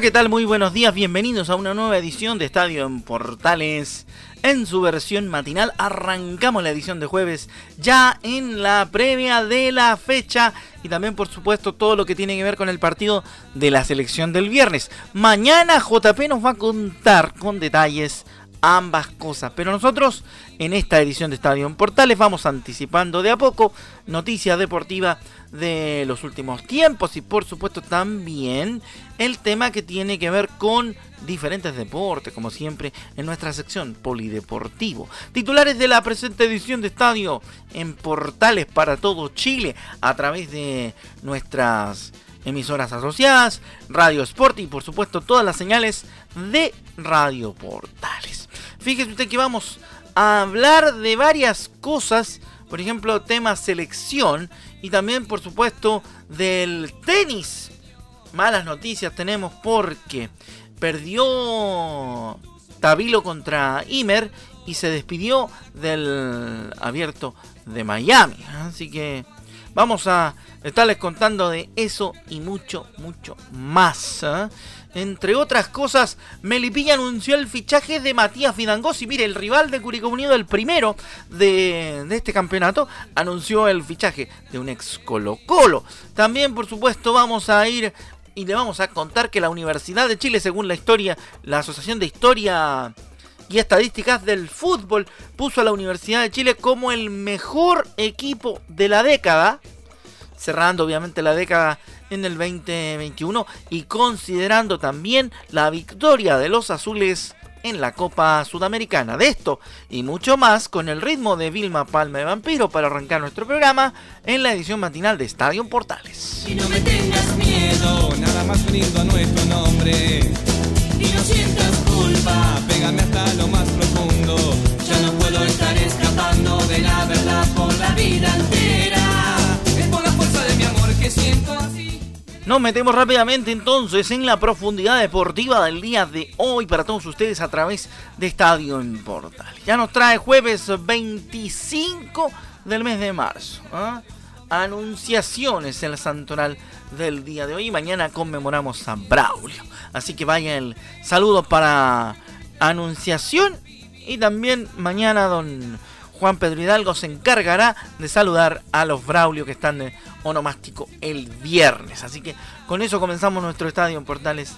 ¿Qué tal? Muy buenos días, bienvenidos a una nueva edición de Estadio en Portales. En su versión matinal arrancamos la edición de jueves ya en la previa de la fecha y también por supuesto todo lo que tiene que ver con el partido de la selección del viernes. Mañana JP nos va a contar con detalles ambas cosas. Pero nosotros en esta edición de Estadio en Portales vamos anticipando de a poco noticias deportivas de los últimos tiempos y por supuesto también el tema que tiene que ver con diferentes deportes, como siempre en nuestra sección Polideportivo. Titulares de la presente edición de Estadio en Portales para todo Chile a través de nuestras emisoras asociadas, Radio Sport y por supuesto todas las señales de Radio Portales. Fíjese usted que vamos a hablar de varias cosas, por ejemplo, tema selección y también por supuesto del tenis. Malas noticias tenemos porque perdió Tabilo contra Imer y se despidió del abierto de Miami. Así que vamos a estarles contando de eso y mucho, mucho más. ¿eh? Entre otras cosas, Melipilla anunció el fichaje de Matías Vidangosi. Mire, el rival de Curicó Unido, el primero de, de, este campeonato, anunció el fichaje de un ex Colo Colo. También, por supuesto, vamos a ir y le vamos a contar que la Universidad de Chile, según la historia, la Asociación de Historia y Estadísticas del Fútbol, puso a la Universidad de Chile como el mejor equipo de la década cerrando obviamente la década en el 2021 y considerando también la victoria de los azules en la Copa Sudamericana. De esto y mucho más con el ritmo de Vilma Palma de Vampiro para arrancar nuestro programa en la edición matinal de Estadio Portales. Y no me tengas miedo, nada más uniendo a nuestro nombre. Y no sientas culpa, pégame hasta lo más profundo. Ya no puedo estar escapando de la verdad por la vida entera. Nos metemos rápidamente entonces en la profundidad deportiva del día de hoy para todos ustedes a través de Estadio en Portal. Ya nos trae jueves 25 del mes de marzo. ¿ah? Anunciaciones en la santoral del día de hoy. Mañana conmemoramos a Braulio. Así que vaya el saludo para Anunciación. Y también mañana don Juan Pedro Hidalgo se encargará de saludar a los Braulio que están de onomástico el viernes. Así que con eso comenzamos nuestro estadio en Portales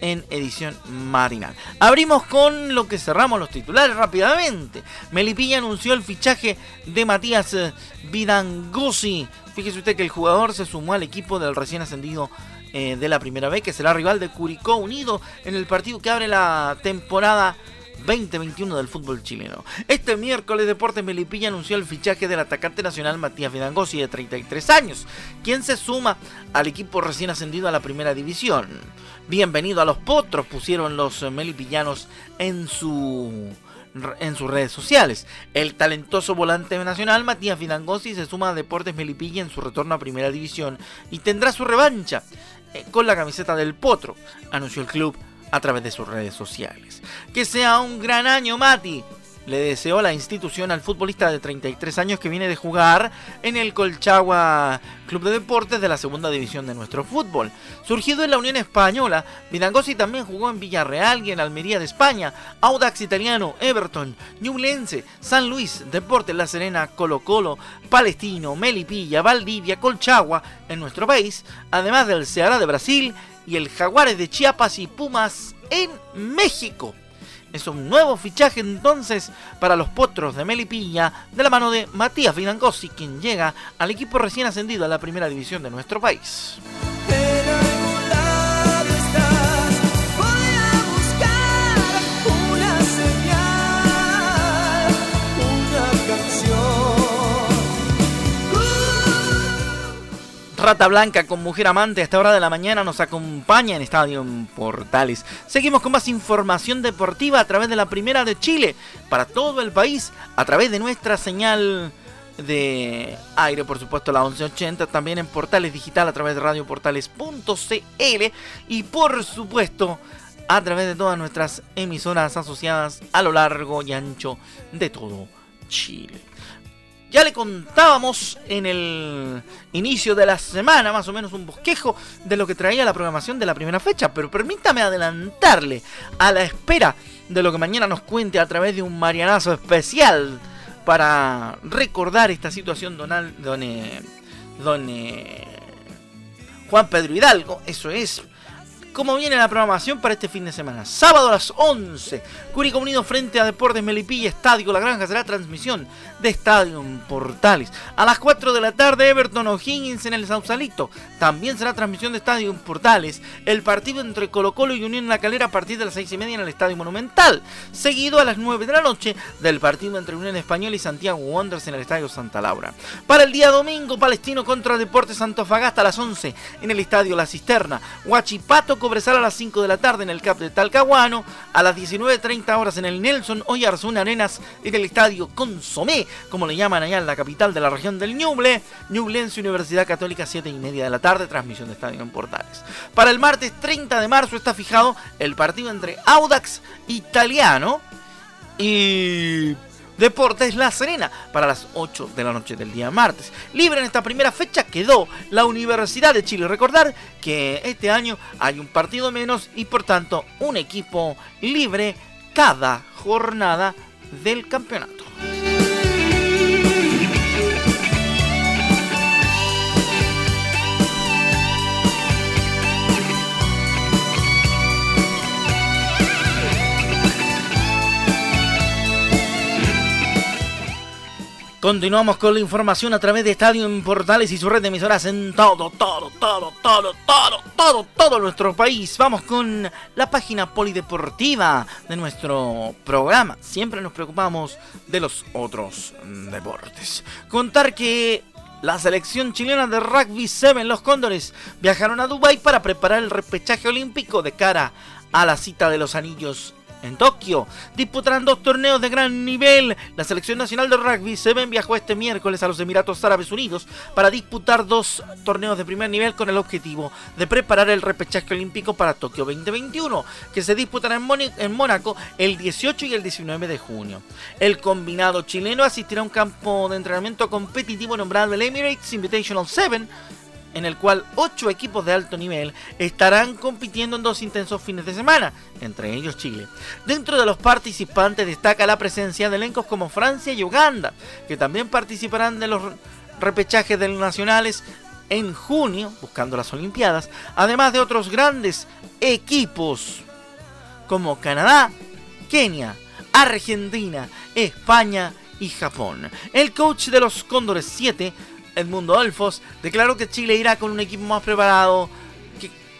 en edición marinal. Abrimos con lo que cerramos los titulares rápidamente. Melipilla anunció el fichaje de Matías eh, Vidangosi. Fíjese usted que el jugador se sumó al equipo del recién ascendido eh, de la primera vez, que será rival de Curicó Unido en el partido que abre la temporada 2021 del fútbol chileno. Este miércoles Deportes Melipilla anunció el fichaje del atacante nacional Matías Vidangosi de 33 años, quien se suma al equipo recién ascendido a la primera división. Bienvenido a los potros, pusieron los melipillanos en su en sus redes sociales. El talentoso volante nacional Matías Vidangosi se suma a Deportes Melipilla en su retorno a Primera División y tendrá su revancha eh, con la camiseta del Potro, anunció el club a través de sus redes sociales. Que sea un gran año, Mati. Le deseó la institución al futbolista de 33 años que viene de jugar en el Colchagua Club de Deportes de la segunda división de nuestro fútbol. Surgido en la Unión Española, Vidangosi también jugó en Villarreal y en Almería de España, Audax Italiano, Everton, Ñublense, San Luis, Deportes La Serena, Colo Colo, Palestino, Melipilla, Valdivia, Colchagua en nuestro país, además del Ceará de Brasil y el Jaguares de Chiapas y Pumas en México. Es un nuevo fichaje entonces para los potros de Melipilla de la mano de Matías Vidangosi, quien llega al equipo recién ascendido a la primera división de nuestro país. Rata Blanca con Mujer Amante a esta hora de la mañana nos acompaña en Estadio Portales. Seguimos con más información deportiva a través de la Primera de Chile para todo el país, a través de nuestra señal de aire, por supuesto, la 1180, también en Portales Digital a través de radioportales.cl y por supuesto a través de todas nuestras emisoras asociadas a lo largo y ancho de todo Chile. Ya le contábamos en el inicio de la semana, más o menos un bosquejo de lo que traía la programación de la primera fecha, pero permítame adelantarle a la espera de lo que mañana nos cuente a través de un marianazo especial para recordar esta situación don, don, eh, don eh, Juan Pedro Hidalgo, eso es, cómo viene la programación para este fin de semana. Sábado a las 11, Curicó Unido frente a Deportes Melipilla, Estadio La Granja será transmisión de Estadio Portales. A las 4 de la tarde, Everton O'Higgins en el Sausalito. También será transmisión de Estadio Portales. El partido entre Colo Colo y Unión en la Calera a partir de las 6 y media en el Estadio Monumental. Seguido a las 9 de la noche del partido entre Unión Española y Santiago Wanderers en el Estadio Santa Laura. Para el día domingo, Palestino contra Deportes Antofagasta a las 11 en el Estadio La Cisterna. Huachipato Cobresal a las 5 de la tarde en el CAP de Talcahuano, a las 19.30 horas en el Nelson Oyarzún Arenas en el Estadio Consomé, como le llaman allá en la capital de la región del Ñuble, Ñublense Universidad Católica 7 y media de la tarde, transmisión de Estadio en Portales. Para el martes 30 de marzo está fijado el partido entre Audax Italiano y Deportes La Serena para las 8 de la noche del día martes. Libre en esta primera fecha quedó la Universidad de Chile. Recordar que este año hay un partido menos y por tanto un equipo libre cada jornada del campeonato. Continuamos con la información a través de Estadio en Portales y su red de emisoras en todo, todo, todo, todo, todo, todo, todo nuestro país. Vamos con la página polideportiva de nuestro programa. Siempre nos preocupamos de los otros deportes. Contar que la selección chilena de rugby 7, los Cóndores, viajaron a Dubái para preparar el repechaje olímpico de cara a la cita de los anillos en Tokio. Disputarán dos torneos de gran nivel. La selección nacional de rugby se ven viajó este miércoles a los Emiratos Árabes Unidos para disputar dos torneos de primer nivel con el objetivo de preparar el repechaje olímpico para Tokio 2021, que se disputará en, en Mónaco el 18 y el 19 de junio. El combinado chileno asistirá a un campo de entrenamiento competitivo nombrado el Emirates Invitational 7 en el cual ocho equipos de alto nivel estarán compitiendo en dos intensos fines de semana, entre ellos Chile. Dentro de los participantes destaca la presencia de elencos como Francia y Uganda, que también participarán de los repechajes de los nacionales en junio, buscando las Olimpiadas, además de otros grandes equipos como Canadá, Kenia, Argentina, España y Japón. El coach de los Cóndores 7 Edmundo Alfos declaró que Chile irá con un equipo más preparado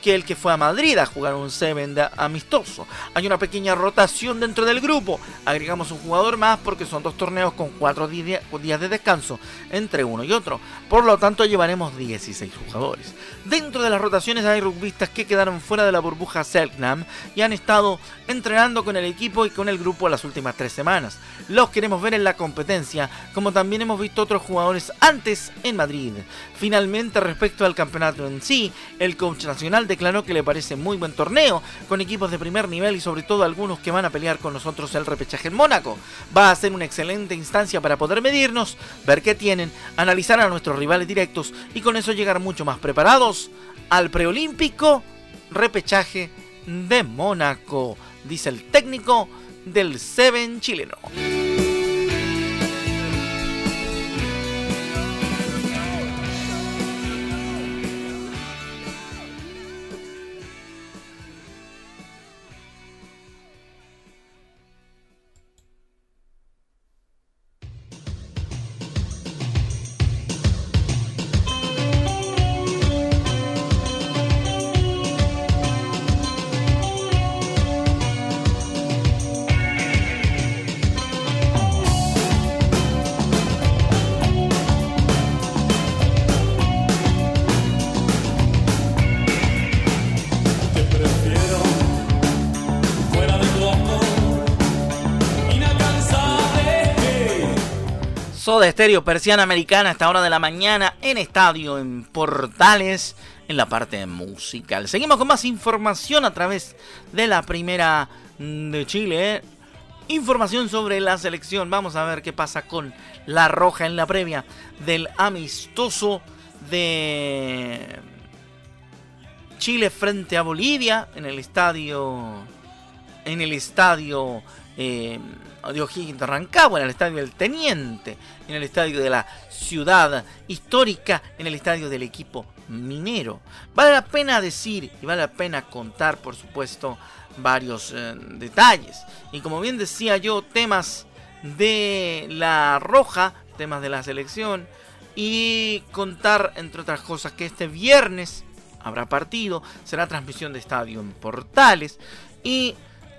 que el que fue a Madrid a jugar un Seven amistoso. Hay una pequeña rotación dentro del grupo. Agregamos un jugador más porque son dos torneos con cuatro días de descanso entre uno y otro. Por lo tanto, llevaremos 16 jugadores. Dentro de las rotaciones hay rugbyistas que quedaron fuera de la burbuja Selknam y han estado entrenando con el equipo y con el grupo las últimas tres semanas. Los queremos ver en la competencia, como también hemos visto otros jugadores antes en Madrid. Finalmente, respecto al campeonato en sí, el coach nacional declaró que le parece muy buen torneo, con equipos de primer nivel y sobre todo algunos que van a pelear con nosotros el repechaje en Mónaco. Va a ser una excelente instancia para poder medirnos, ver qué tienen, analizar a nuestros rivales directos y con eso llegar mucho más preparados al preolímpico repechaje de Mónaco, dice el técnico del Seven chileno. Soda Estéreo, Persiana Americana, a esta hora de la mañana en estadio, en Portales, en la parte musical. Seguimos con más información a través de la primera de Chile. ¿eh? Información sobre la selección. Vamos a ver qué pasa con la roja en la previa del amistoso de Chile frente a Bolivia en el estadio. En el estadio. Eh, Rancagua, en el estadio del Teniente, en el estadio de la ciudad histórica, en el estadio del equipo minero. Vale la pena decir y vale la pena contar, por supuesto, varios eh, detalles. Y como bien decía yo, temas de la roja, temas de la selección, y contar, entre otras cosas, que este viernes habrá partido, será transmisión de estadio en Portales, y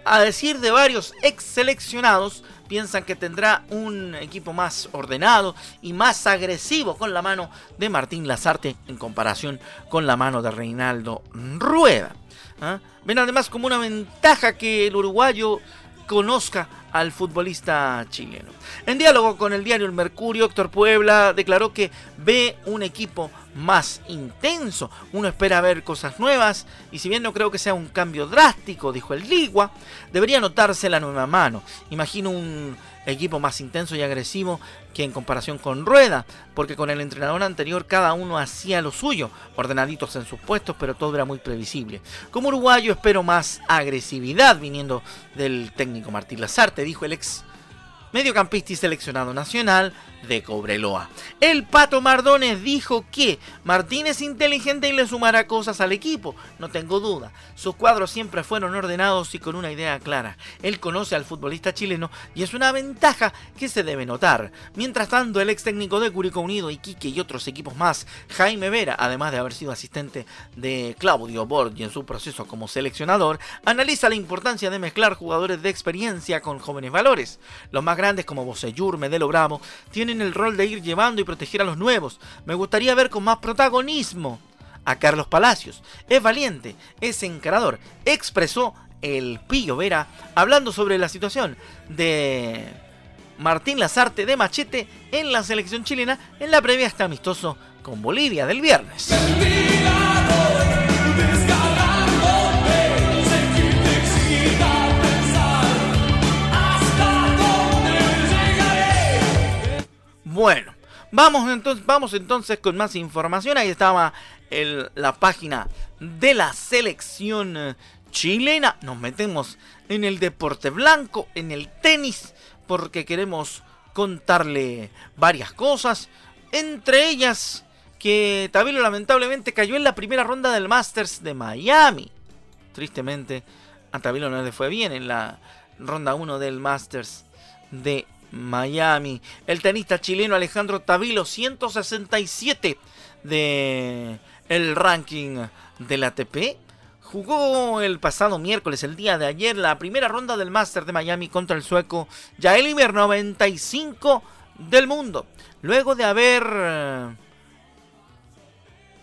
a decir de varios ex seleccionados, piensan que tendrá un equipo más ordenado y más agresivo con la mano de Martín Lazarte en comparación con la mano de Reinaldo Rueda. ¿ah? Ven además como una ventaja que el uruguayo conozca al futbolista chileno. En diálogo con el diario El Mercurio, Héctor Puebla declaró que ve un equipo más intenso. Uno espera ver cosas nuevas y si bien no creo que sea un cambio drástico, dijo el Ligua, debería notarse la nueva mano. Imagino un equipo más intenso y agresivo que en comparación con Rueda, porque con el entrenador anterior cada uno hacía lo suyo, ordenaditos en sus puestos, pero todo era muy previsible. Como uruguayo espero más agresividad viniendo del técnico Martín Lazarte, dijo el ex mediocampista y seleccionado nacional de Cobreloa. El Pato Mardones dijo que Martín es inteligente y le sumará cosas al equipo, no tengo duda. Sus cuadros siempre fueron ordenados y con una idea clara. Él conoce al futbolista chileno y es una ventaja que se debe notar. Mientras tanto, el ex técnico de Curicó Unido, Iquique y otros equipos más, Jaime Vera, además de haber sido asistente de Claudio Borgi en su proceso como seleccionador, analiza la importancia de mezclar jugadores de experiencia con jóvenes valores. Los más grandes como Boseyur, Medelo Bravo, tienen el rol de ir llevando y proteger a los nuevos. Me gustaría ver con más protagonismo a Carlos Palacios. Es valiente, es encarador, expresó el Pillo Vera hablando sobre la situación de Martín Lazarte de Machete en la selección chilena en la previa este amistoso con Bolivia del viernes. Bueno, vamos entonces, vamos entonces con más información. Ahí estaba la página de la selección eh, chilena. Nos metemos en el deporte blanco, en el tenis, porque queremos contarle varias cosas. Entre ellas, que Tabilo lamentablemente cayó en la primera ronda del Masters de Miami. Tristemente, a Tabilo no le fue bien en la ronda 1 del Masters de Miami. El tenista chileno Alejandro Tavilo, 167 de el ranking del ATP. Jugó el pasado miércoles, el día de ayer, la primera ronda del Master de Miami contra el sueco Jaelimer 95 del mundo. Luego de haber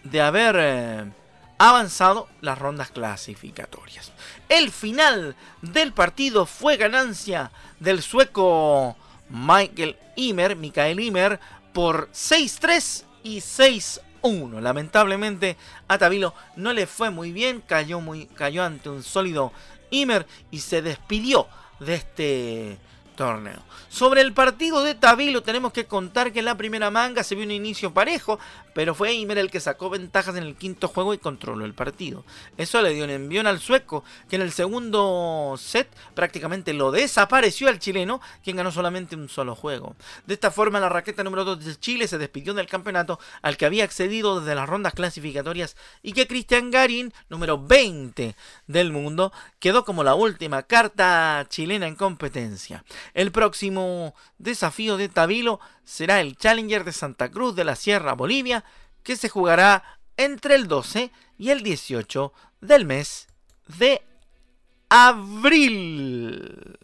de haber eh, avanzado las rondas clasificatorias. El final del partido fue ganancia del sueco Michael Imer, Mikael Imer, por 6-3 y 6-1. Lamentablemente a Tabilo no le fue muy bien, cayó, muy, cayó ante un sólido Imer y se despidió de este torneo. Sobre el partido de Tabilo tenemos que contar que en la primera manga se vio un inicio parejo, pero fue Eimer el que sacó ventajas en el quinto juego y controló el partido. Eso le dio un envión al sueco, que en el segundo set prácticamente lo desapareció al chileno, quien ganó solamente un solo juego. De esta forma la raqueta número 2 de Chile se despidió del campeonato al que había accedido desde las rondas clasificatorias y que Cristian Garin, número 20 del mundo, quedó como la última carta chilena en competencia. El próximo desafío de Tabilo será el Challenger de Santa Cruz de la Sierra, Bolivia, que se jugará entre el 12 y el 18 del mes de abril.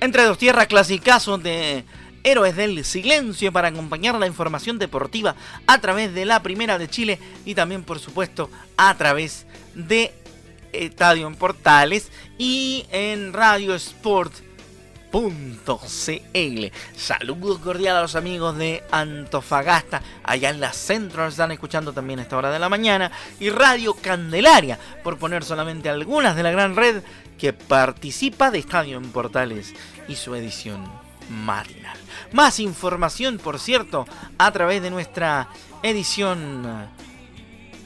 Entre dos tierras, clasicazos de Héroes del Silencio para acompañar la información deportiva a través de la Primera de Chile y también, por supuesto, a través de Estadio en Portales y en Radio Sport. Saludos cordiales a los amigos de Antofagasta, allá en la centro nos están escuchando también a esta hora de la mañana, y Radio Candelaria, por poner solamente algunas de la gran red que participa de Estadio en Portales y su edición matinal. Más información, por cierto, a través de nuestra edición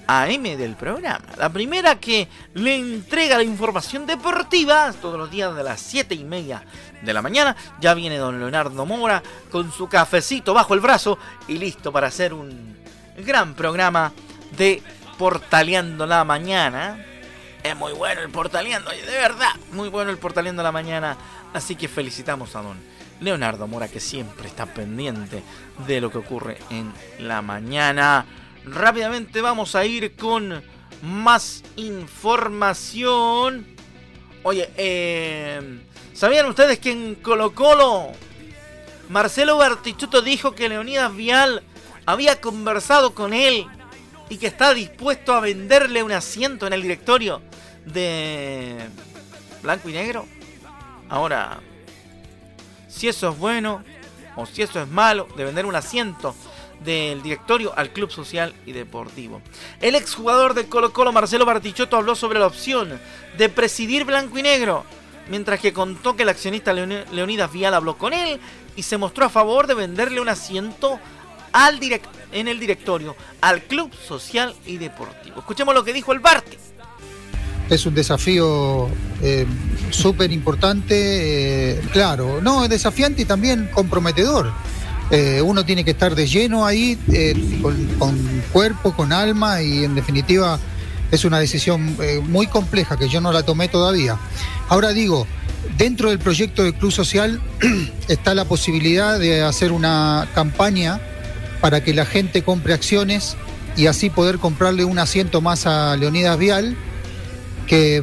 AM del programa. La primera que le entrega la información deportiva todos los días de las 7 y media de la mañana. Ya viene don Leonardo Mora con su cafecito bajo el brazo y listo para hacer un gran programa de Portaleando la Mañana. Es muy bueno el Portaleando, de verdad, muy bueno el Portaleando la Mañana. Así que felicitamos a don Leonardo Mora que siempre está pendiente de lo que ocurre en la mañana. Rápidamente vamos a ir con más información. Oye, eh, ¿sabían ustedes que en Colo Colo Marcelo Bartichuto dijo que Leonidas Vial había conversado con él y que está dispuesto a venderle un asiento en el directorio de Blanco y Negro? Ahora, si eso es bueno o si eso es malo de vender un asiento del directorio al club social y deportivo. El exjugador de Colo Colo, Marcelo Bartichotto, habló sobre la opción de presidir blanco y negro, mientras que contó que el accionista Leonidas Vial habló con él y se mostró a favor de venderle un asiento al en el directorio al club social y deportivo. Escuchemos lo que dijo el Barti. Es un desafío eh, súper importante, eh, claro, no, es desafiante y también comprometedor eh, uno tiene que estar de lleno ahí, eh, con, cuerpo, con alma y en definitiva es una decisión muy compleja que yo no la tomé todavía. Ahora digo, dentro del proyecto de Club Social está la posibilidad de hacer una campaña para que la gente compre acciones y así poder comprarle un asiento más a Leonidas Vial, que,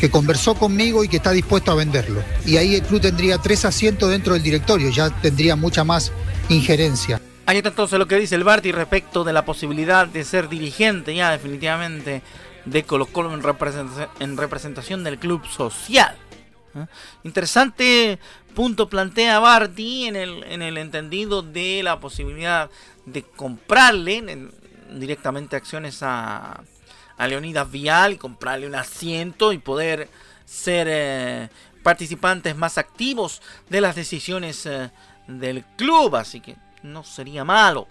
que conversó conmigo y que está dispuesto a venderlo. Y ahí el club tendría tres asientos dentro del directorio, ya tendría mucha más injerencia. Ahí está entonces lo que dice el Barty respecto de la posibilidad de ser dirigente ya definitivamente de Colo Colo en, representación, del club social. ¿eh? Interesante punto plantea Barty en el entendido de la posibilidad de comprarle directamente acciones a, a Leonidas Vial y comprarle un asiento y poder ser eh, participantes más activos de las decisiones eh, del club, así que no sería malo.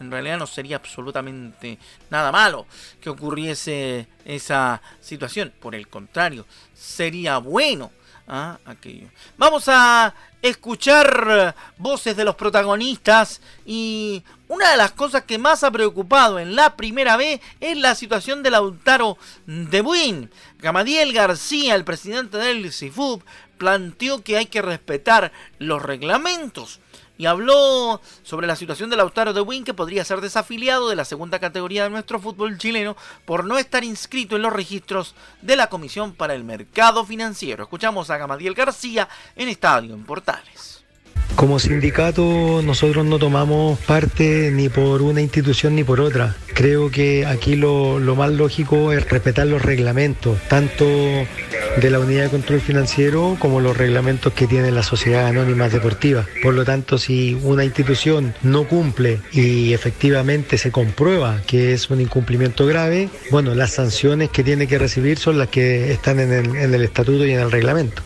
En realidad no sería absolutamente nada malo que ocurriese esa situación. Por el contrario, sería bueno ¿ah? aquello. Vamos a escuchar voces de los protagonistas y una de las cosas que más ha preocupado en la primera vez es la situación de Lautaro de Buin. Gamadiel García, el presidente del CIFUB, planteó que hay que respetar los reglamentos y habló sobre la situación de Lautaro de Win que podría ser desafiliado de la segunda categoría de nuestro fútbol chileno por no estar inscrito en los registros de la Comisión para el Mercado Financiero. Escuchamos a Gamadiel García en Estadio en Portales. Como sindicato nosotros no tomamos parte ni por una institución ni por otra. Creo que aquí lo, más lógico es respetar los reglamentos, tanto de la unidad de control financiero como los reglamentos que tiene la sociedad anónima deportiva. Por lo tanto, si una institución no cumple y efectivamente se comprueba que es un incumplimiento grave, bueno, las sanciones que tiene que recibir son las que están en el, estatuto y en el reglamento.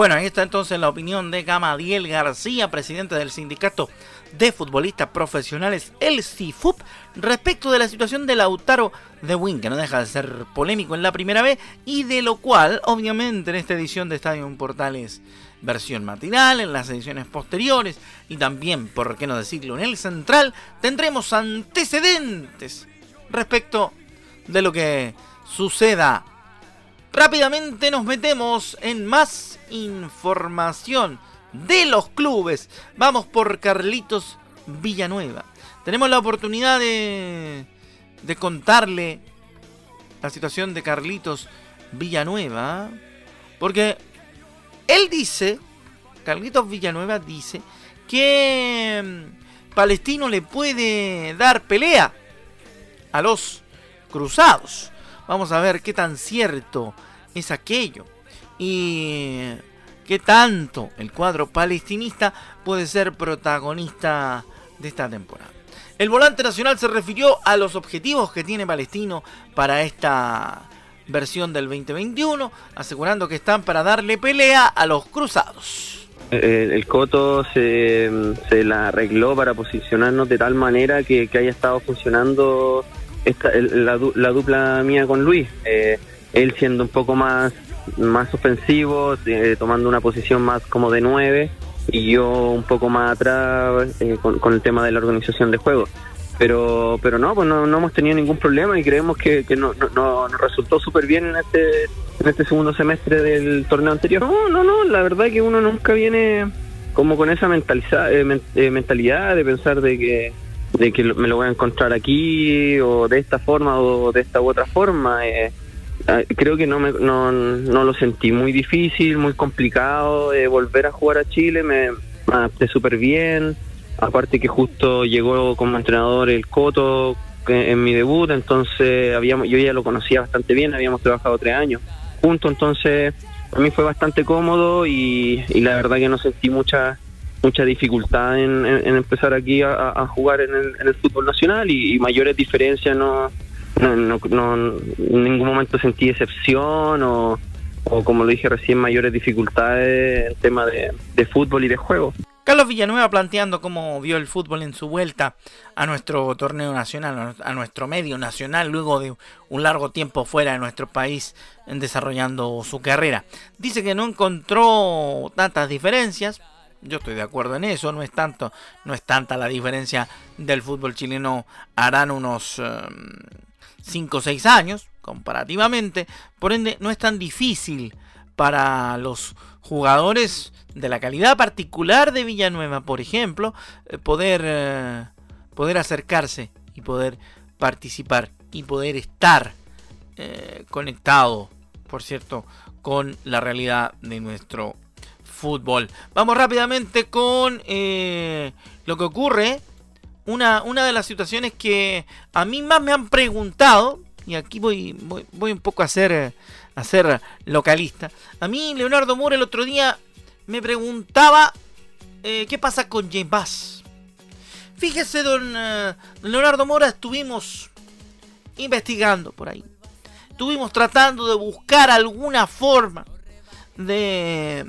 Bueno, ahí está entonces la opinión de Gamadiel García, presidente del sindicato de futbolistas profesionales, el CIFUP, respecto de la situación de Lautaro de Win, que no deja de ser polémico en la primera vez, y de lo cual, obviamente, en esta edición de Estadio Portales versión matinal, en las ediciones posteriores, y también, por qué no decirlo, en el central, tendremos antecedentes respecto de lo que suceda Rápidamente nos metemos en más información de los clubes. Vamos por Carlitos Villanueva. Tenemos la oportunidad de, de contarle la situación de Carlitos Villanueva. Porque él dice Carlitos Villanueva dice que mm, Palestino le puede dar pelea a los cruzados. Vamos a ver qué tan cierto es aquello y qué tanto el cuadro palestinista puede ser protagonista de esta temporada. El volante nacional se refirió a los objetivos que tiene Palestino para esta versión del 2021, asegurando que están para darle pelea a los cruzados. El, Coto se, la arregló para posicionarnos de tal manera que, haya estado funcionando la, dupla mía con Luis. Eh, él siendo un poco más, más ofensivo, tomando una posición más como de nueve y yo un poco más atrás eh, con, el tema de la organización de juegos. Pero, pero no, pues no, hemos tenido ningún problema y creemos que, que no, no, nos resultó súper bien en este, en este segundo semestre del torneo anterior. No, no, no, la verdad es que uno nunca viene como con esa mentaliza, eh, eh, mentalidad de pensar de que de que me lo voy a encontrar aquí o de esta forma o de esta u otra forma. Eh, Ah, creo que no, me, no, no lo sentí muy difícil, muy complicado de volver a jugar a Chile, me, adapté súper bien, aparte que justo llegó como entrenador el Coto en mi debut, entonces habíamos, yo ya lo conocía bastante bien, habíamos trabajado tres años juntos, entonces a mí fue bastante cómodo y, la verdad que no sentí mucha mucha dificultad en, empezar aquí a, jugar en el, en el, fútbol nacional y mayores diferencias no no, no, en ningún momento sentí excepción o, como lo dije recién, mayores dificultades en tema de, fútbol y de juego. Carlos Villanueva planteando cómo vio el fútbol en su vuelta a nuestro torneo nacional, a nuestro medio nacional, luego de un largo tiempo fuera de nuestro país desarrollando su carrera. Dice que no encontró tantas diferencias, yo estoy de acuerdo en eso, no es tanto, no es tanta la diferencia del fútbol chileno, harán unos... Em, 5 o 6 años, comparativamente. Por ende, no es tan difícil para los jugadores de la calidad particular de Villanueva, por ejemplo, eh, poder, eh, poder acercarse y poder participar y poder estar eh, conectado, por cierto, con la realidad de nuestro fútbol. Vamos rápidamente con lo que ocurre una, una de las situaciones que a mí más me han preguntado, y aquí voy, voy, un poco a ser, localista. A mí Leonardo Mora el otro día me preguntaba eh, qué pasa con James Bass. Fíjese, don, eh, Leonardo Mora, estuvimos investigando por ahí. Estuvimos tratando de buscar alguna forma de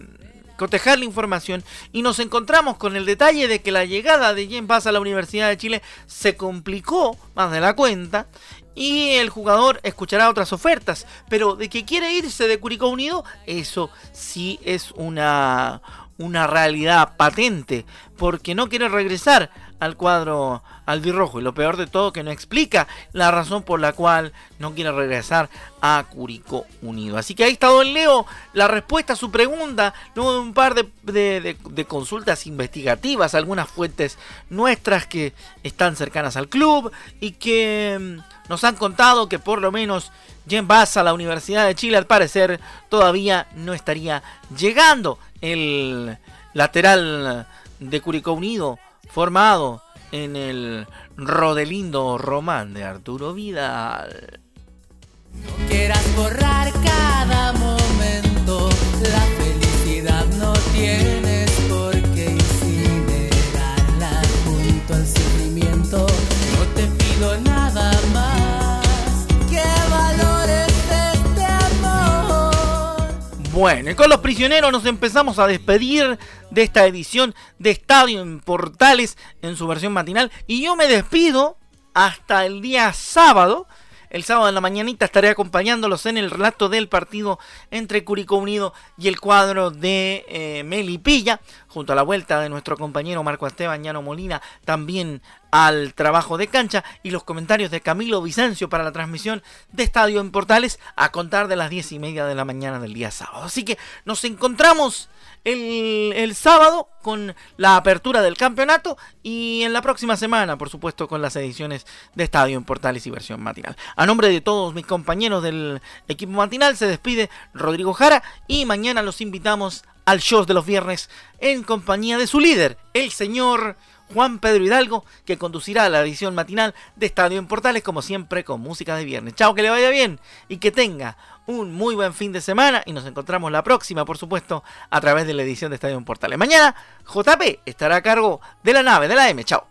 cotejar la información y nos encontramos con el detalle de que la llegada de James Bass a la Universidad de Chile se complicó más de la cuenta y el jugador escuchará otras ofertas, pero de que quiere irse de Curicó Unido, eso sí es una, una realidad patente, porque no quiere regresar al cuadro albirrojo. Y lo peor de todo que no explica la razón por la cual no quiere regresar a Curicó Unido. Así que ahí está Don Leo, la respuesta a su pregunta, luego de un par de, consultas investigativas, algunas fuentes nuestras que están cercanas al club y que mm, nos han contado que por lo menos Jen Bass a la Universidad de Chile al parecer todavía no estaría llegando el lateral de Curicó Unido formado en el Rodelindo Román de Arturo Vidal. No quieras borrar cada Bueno, y con los prisioneros nos empezamos a despedir de esta edición de Estadio en Portales en su versión matinal. Y yo me despido hasta el día sábado. El sábado en la mañanita estaré acompañándolos en el relato del partido entre Curicó Unido y el cuadro de eh, Melipilla, junto a la vuelta de nuestro compañero Marco Esteban Llano Molina, también al trabajo de cancha y los comentarios de Camilo Vicencio para la transmisión de Estadio en Portales a contar de las diez y media de la mañana del día sábado. Así que nos encontramos el, sábado con la apertura del campeonato y en la próxima semana, por supuesto, con las ediciones de Estadio en Portales y versión matinal. A nombre de todos mis compañeros del equipo matinal se despide Rodrigo Jara y mañana los invitamos al show de los viernes en compañía de su líder, el señor Juan Pedro Hidalgo, que conducirá la edición matinal de Estadio en Portales, como siempre, con música de viernes. Chao, que le vaya bien y que tenga un muy buen fin de semana y nos encontramos la próxima, por supuesto, a través de la edición de Estadio en Portales. Mañana, JP estará a cargo de la nave de la M. Chao.